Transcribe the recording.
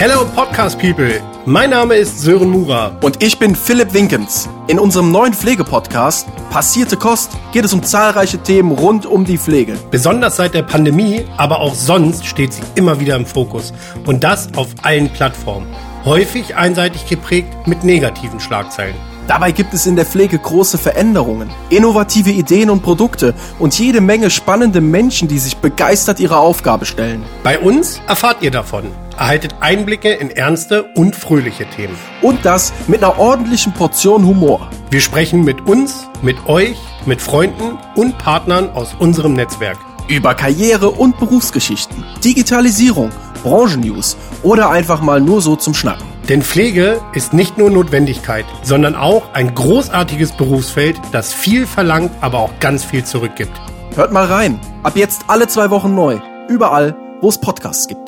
Hello Podcast People, mein Name ist Sören Mura. Und ich bin Philipp Winkens. In unserem neuen Pflegepodcast Passierte Kost geht es um zahlreiche Themen rund um die Pflege. Besonders seit der Pandemie, aber auch sonst steht sie immer wieder im Fokus. Und das auf allen Plattformen. Häufig einseitig geprägt mit negativen Schlagzeilen. Dabei gibt es in der Pflege große Veränderungen, innovative Ideen und Produkte und jede Menge spannende Menschen, die sich begeistert ihrer Aufgabe stellen. Bei uns erfahrt ihr davon. Erhaltet Einblicke in ernste und fröhliche Themen. Und das mit einer ordentlichen Portion Humor. Wir sprechen mit uns, mit euch, mit Freunden und Partnern aus unserem Netzwerk. Über Karriere und Berufsgeschichten, Digitalisierung, Branchennews oder einfach mal nur so zum Schnacken. Denn Pflege ist nicht nur Notwendigkeit, sondern auch ein großartiges Berufsfeld, das viel verlangt, aber auch ganz viel zurückgibt. Hört mal rein. Ab jetzt alle zwei Wochen neu. Überall, wo es Podcasts gibt.